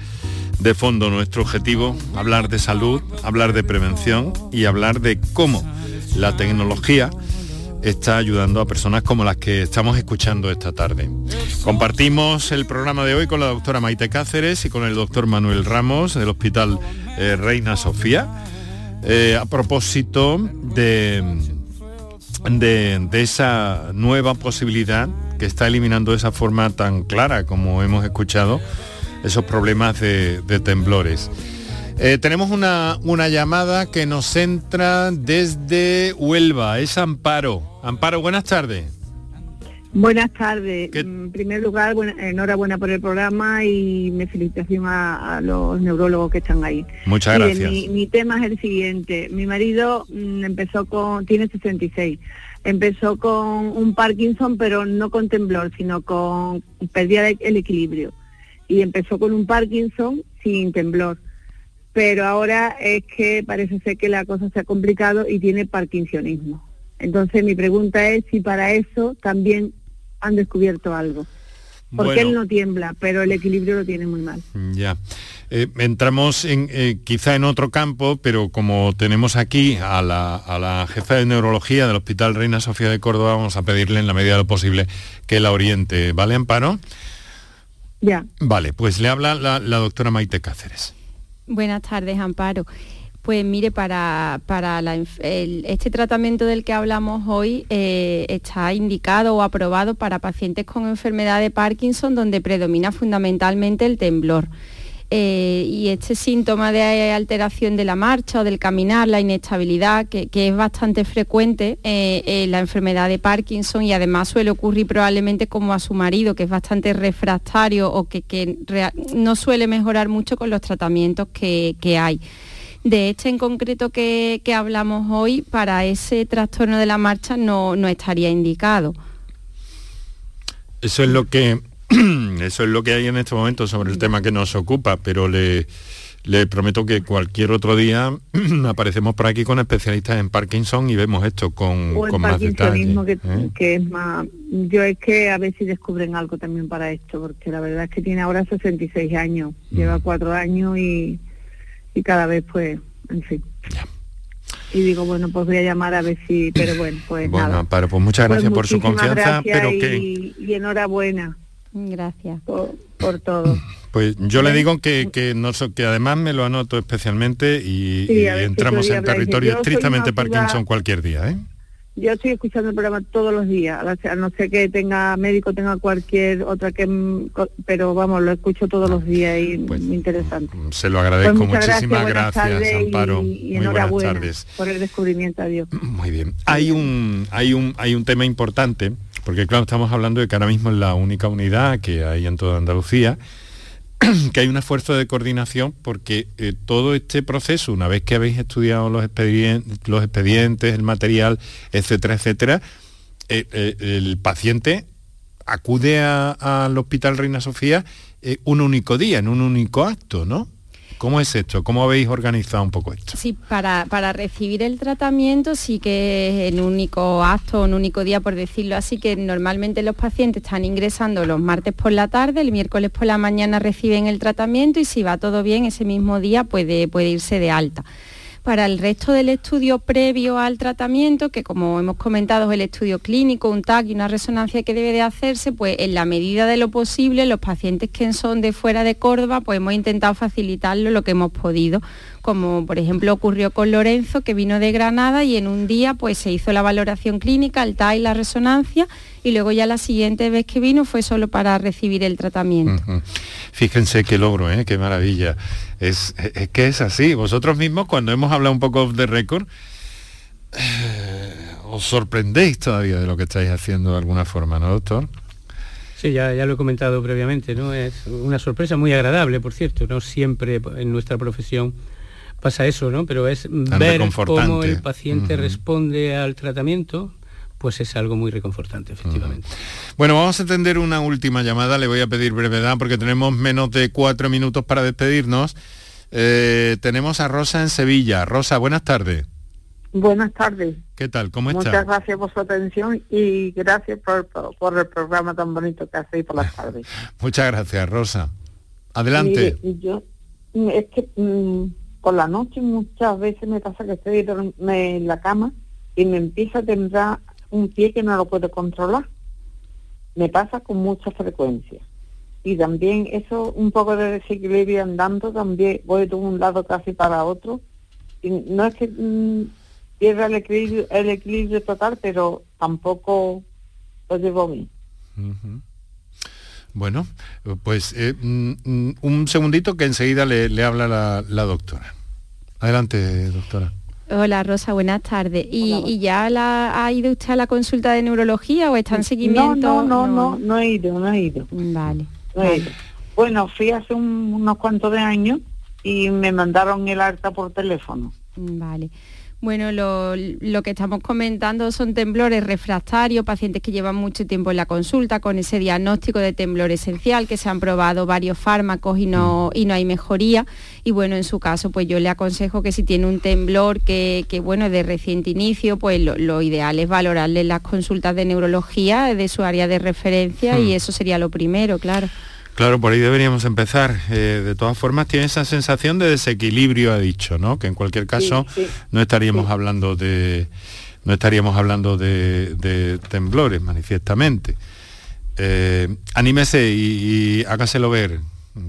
de fondo nuestro objetivo, hablar de salud, hablar de prevención y hablar de cómo la tecnología está ayudando a personas como las que estamos escuchando esta tarde. Compartimos el programa de hoy con la doctora Maite Cáceres y con el doctor Manuel Ramos del Hospital eh, Reina Sofía eh, a propósito de, de, de esa nueva posibilidad que está eliminando de esa forma tan clara como hemos escuchado esos problemas de, de temblores. Eh, tenemos una, una llamada que nos entra desde Huelva, es Amparo. Amparo, buenas tardes. Buenas tardes. En primer lugar, buena- enhorabuena por el programa y mi felicitación a, a los neurólogos que están ahí. Muchas gracias. Mi, mi tema es el siguiente. Mi marido mm, empezó con, tiene 66. Empezó con un Parkinson, pero no con temblor, sino con pérdida el equilibrio. Y empezó con un Parkinson sin temblor. Pero ahora es que parece ser que la cosa se ha complicado y tiene parkinsonismo. Entonces mi pregunta es si para eso también han descubierto algo. Porque Bueno. él no tiembla, pero el equilibrio lo tiene muy mal. Ya. Eh, entramos en, eh, quizá en otro campo, pero como tenemos aquí a la, a la jefa de neurología del Hospital Reina Sofía de Córdoba, vamos a pedirle en la medida de lo posible que la oriente. ¿Vale, Amparo? Ya. Vale, pues le habla la, la doctora Maite Cáceres. Buenas tardes, Amparo. Pues mire, para, para este tratamiento del que hablamos hoy eh, está indicado o aprobado para pacientes con enfermedad de Parkinson donde predomina fundamentalmente el temblor. Eh, y este síntoma de alteración de la marcha o del caminar, la inestabilidad, que, es bastante frecuente eh, en la enfermedad de Parkinson y además suele ocurrir probablemente como a su marido, que es bastante refractario o que, no suele mejorar mucho con los tratamientos que hay. De este en concreto que, que hablamos hoy, para ese trastorno de la marcha no, no estaría indicado. Eso es lo que eso es lo que hay en este momento sobre el tema que nos ocupa, pero le, le prometo que cualquier otro día aparecemos por aquí con especialistas en Parkinson y vemos esto con, con más detalle. Que, ¿eh? que es más... Yo es que a ver si descubren algo también para esto, porque la verdad es que tiene ahora 66 años, lleva cuatro años y, y cada vez pues, en fin. Y digo, bueno, pues voy a llamar a ver si, pero bueno, pues Bueno, nada. Amparo, pues muchas gracias por su confianza, pero y, que... y enhorabuena Gracias. por, por todo. Pues yo le digo que, que, no, so- que además me lo anoto especialmente y, Sí, y a ver si entramos en territorio estrictamente Parkinson cualquier día, ¿eh? Yo estoy escuchando el programa todos los días, a no ser que tenga médico, tenga cualquier otra que... mm, Pero vamos, lo escucho todos los días y muy interesante. Se lo agradezco, Pues muchísimas gracias, y- Amparo. Y, Muy buenas tardes. por el descubrimiento, adiós. Muy bien. Hay un, hay un, hay un tema importante, porque claro, estamos hablando de que ahora mismo es la única unidad que hay en toda Andalucía, que hay un esfuerzo de coordinación porque eh, todo este proceso, una vez que habéis estudiado los expedientes, los expedientes el material, etcétera, etcétera, eh, eh, el paciente acude al Hospital Reina Sofía un único día, en un único acto, ¿no? ¿Cómo es esto? ¿Cómo habéis organizado un poco esto? Sí, para, para recibir el tratamiento sí que es en único acto, en único día, por decirlo así, que normalmente los pacientes están ingresando los martes por la tarde, el miércoles por la mañana reciben el tratamiento y si va todo bien ese mismo día puede, puede irse de alta. Para el resto del estudio previo al tratamiento, que como hemos comentado es el estudio clínico, un TAC y una resonancia que debe de hacerse, pues en la medida de lo posible, los pacientes que son de fuera de Córdoba, pues hemos intentado facilitarlo lo que hemos podido, como por ejemplo ocurrió con Lorenzo, que vino de Granada y en un día pues se hizo la valoración clínica, el TAC y la resonancia, y luego ya la siguiente vez que vino fue solo para recibir el tratamiento. Fíjense qué logro, ¿eh? qué maravilla. Es, es que es así. Vosotros mismos, cuando hemos hablado un poco de récord, os sorprendéis todavía de lo que estáis haciendo de alguna forma, ¿no, doctor? Sí, ya, ya lo he comentado previamente, ¿no? Es una sorpresa muy agradable, por cierto, no siempre en nuestra profesión pasa eso, ¿no? Pero es ver cómo el paciente responde al tratamiento, pues es algo muy reconfortante, efectivamente. Bueno, vamos a atender una última llamada. Le voy a pedir brevedad porque tenemos menos de cuatro minutos para despedirnos. Eh, tenemos a Rosa en Sevilla. Rosa, buenas tardes. Buenas tardes. ¿Qué tal? ¿Cómo Muchas estás? gracias por su atención y gracias por, por- por el programa tan bonito que hacéis por las tardes. Muchas gracias, Rosa. Adelante. Mire, yo, es que mm, por la noche muchas veces me pasa que estoy en la cama y me empieza a temblar un pie que no lo puedo controlar. Me pasa con mucha frecuencia. Y también eso, un poco de desequilibrio andando, también voy de un lado casi para otro. Y no es que mm, pierda el equilibrio, el equilibrio total, pero tampoco lo llevo bien. Ujú. Bueno, pues eh, mm, mm, un segundito que enseguida le, habla la, la doctora. Adelante, doctora. Hola Rosa, buenas tardes. ¿Y, y ya la, ha ido usted a la consulta de neurología o está en seguimiento? No, no, no, no, no he ido, no he ido. Vale. No he ido. Bueno, fui hace un- unos cuantos de años y me mandaron el alta por teléfono. Vale. Bueno, lo, lo que estamos comentando son temblores refractarios, pacientes que llevan mucho tiempo en la consulta con ese diagnóstico de temblor esencial, que se han probado varios fármacos y no, y no hay mejoría. Y bueno, en su caso, pues yo le aconsejo que si tiene un temblor que, que bueno, de reciente inicio, pues lo, lo ideal es valorarle las consultas de neurología de su área de referencia y Hmm. eso sería lo primero, claro. Claro, por ahí deberíamos empezar. Eh, de todas formas, tiene esa sensación de desequilibrio, ha dicho, ¿no? Que en cualquier caso sí. no estaríamos hablando de no estaríamos hablando de, de temblores, manifiestamente. Eh, anímese y, y hágaselo ver,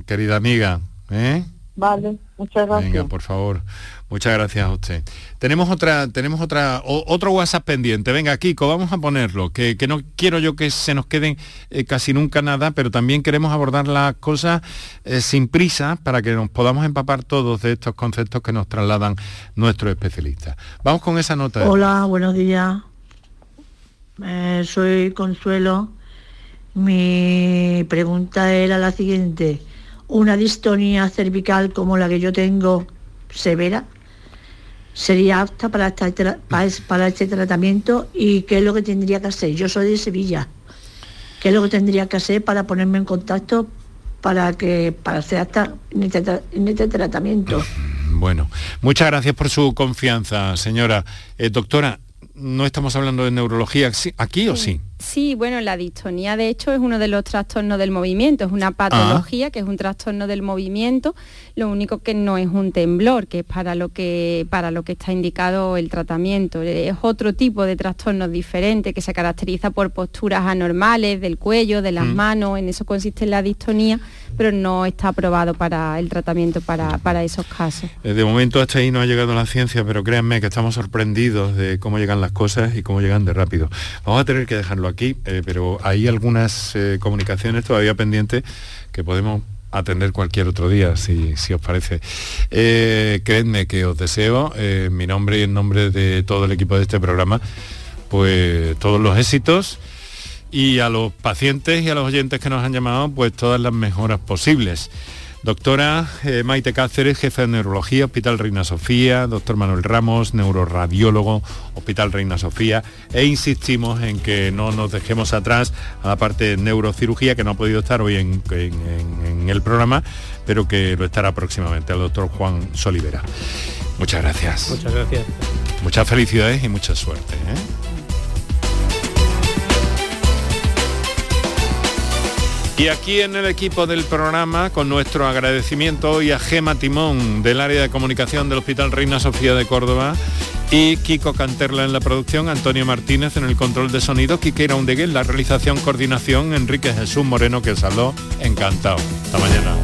querida amiga. ¿eh? Vale, muchas gracias. Venga, por favor. Muchas gracias a usted. Tenemos otra, tenemos otra, otro WhatsApp pendiente. Venga, Kiko, vamos a ponerlo. Que, que no quiero yo que se nos queden eh, casi nunca nada, pero también queremos abordar las cosas eh, sin prisa para que nos podamos empapar todos de estos conceptos que nos trasladan nuestros especialistas. Vamos con esa nota. Hola, buenos días. Eh, soy Consuelo. Mi pregunta era la siguiente. ¿Una distonía cervical como la que yo tengo, severa, sería apta para, esta este tratamiento? ¿Y qué es lo que tendría que hacer? Yo soy de Sevilla. ¿Qué es lo que tendría que hacer para ponerme en contacto para que para hasta en este, en este tratamiento. Bueno, muchas gracias por su confianza, señora. Eh, doctora, no estamos hablando de neurología aquí o sí? Sí, bueno, la distonía de hecho es uno de los trastornos del movimiento, es una patología que es un trastorno del movimiento, lo único que no es un temblor, que es para lo que, para lo que está indicado el tratamiento. Es otro tipo de trastorno diferente que se caracteriza por posturas anormales del cuello, de las mm. manos, en eso consiste la distonía, pero no está aprobado para el tratamiento para, para esos casos. Eh, de momento hasta ahí no ha llegado la ciencia, pero créanme que estamos sorprendidos de cómo llegan las cosas y cómo llegan de rápido. Vamos a tener que dejarlo aquí, eh, pero hay algunas eh, comunicaciones todavía pendientes que podemos atender cualquier otro día, si, os parece. Eh, creedme que os deseo, en mi nombre y en nombre de todo el equipo de este programa, pues todos los éxitos y a los pacientes y a los oyentes que nos han llamado, pues todas las mejoras posibles. Doctora eh, Maite Cáceres, jefe de neurología, Hospital Reina Sofía, doctor Manuel Ramos, neuroradiólogo, Hospital Reina Sofía, e insistimos en que no nos dejemos atrás a la parte de neurocirugía, que no ha podido estar hoy en, el programa, pero que lo estará próximamente, al doctor Juan Solivera. Muchas gracias. Muchas gracias. Muchas felicidades y mucha suerte. ¿eh? Y aquí en el equipo del programa, con nuestro agradecimiento hoy a Gema Timón del área de comunicación del Hospital Reina Sofía de Córdoba y Kiko Canterla en la producción, Antonio Martínez en el control de sonido, Quiquera Undeguel en la realización, coordinación, Enrique Jesús Moreno que saló encantado. Hasta mañana.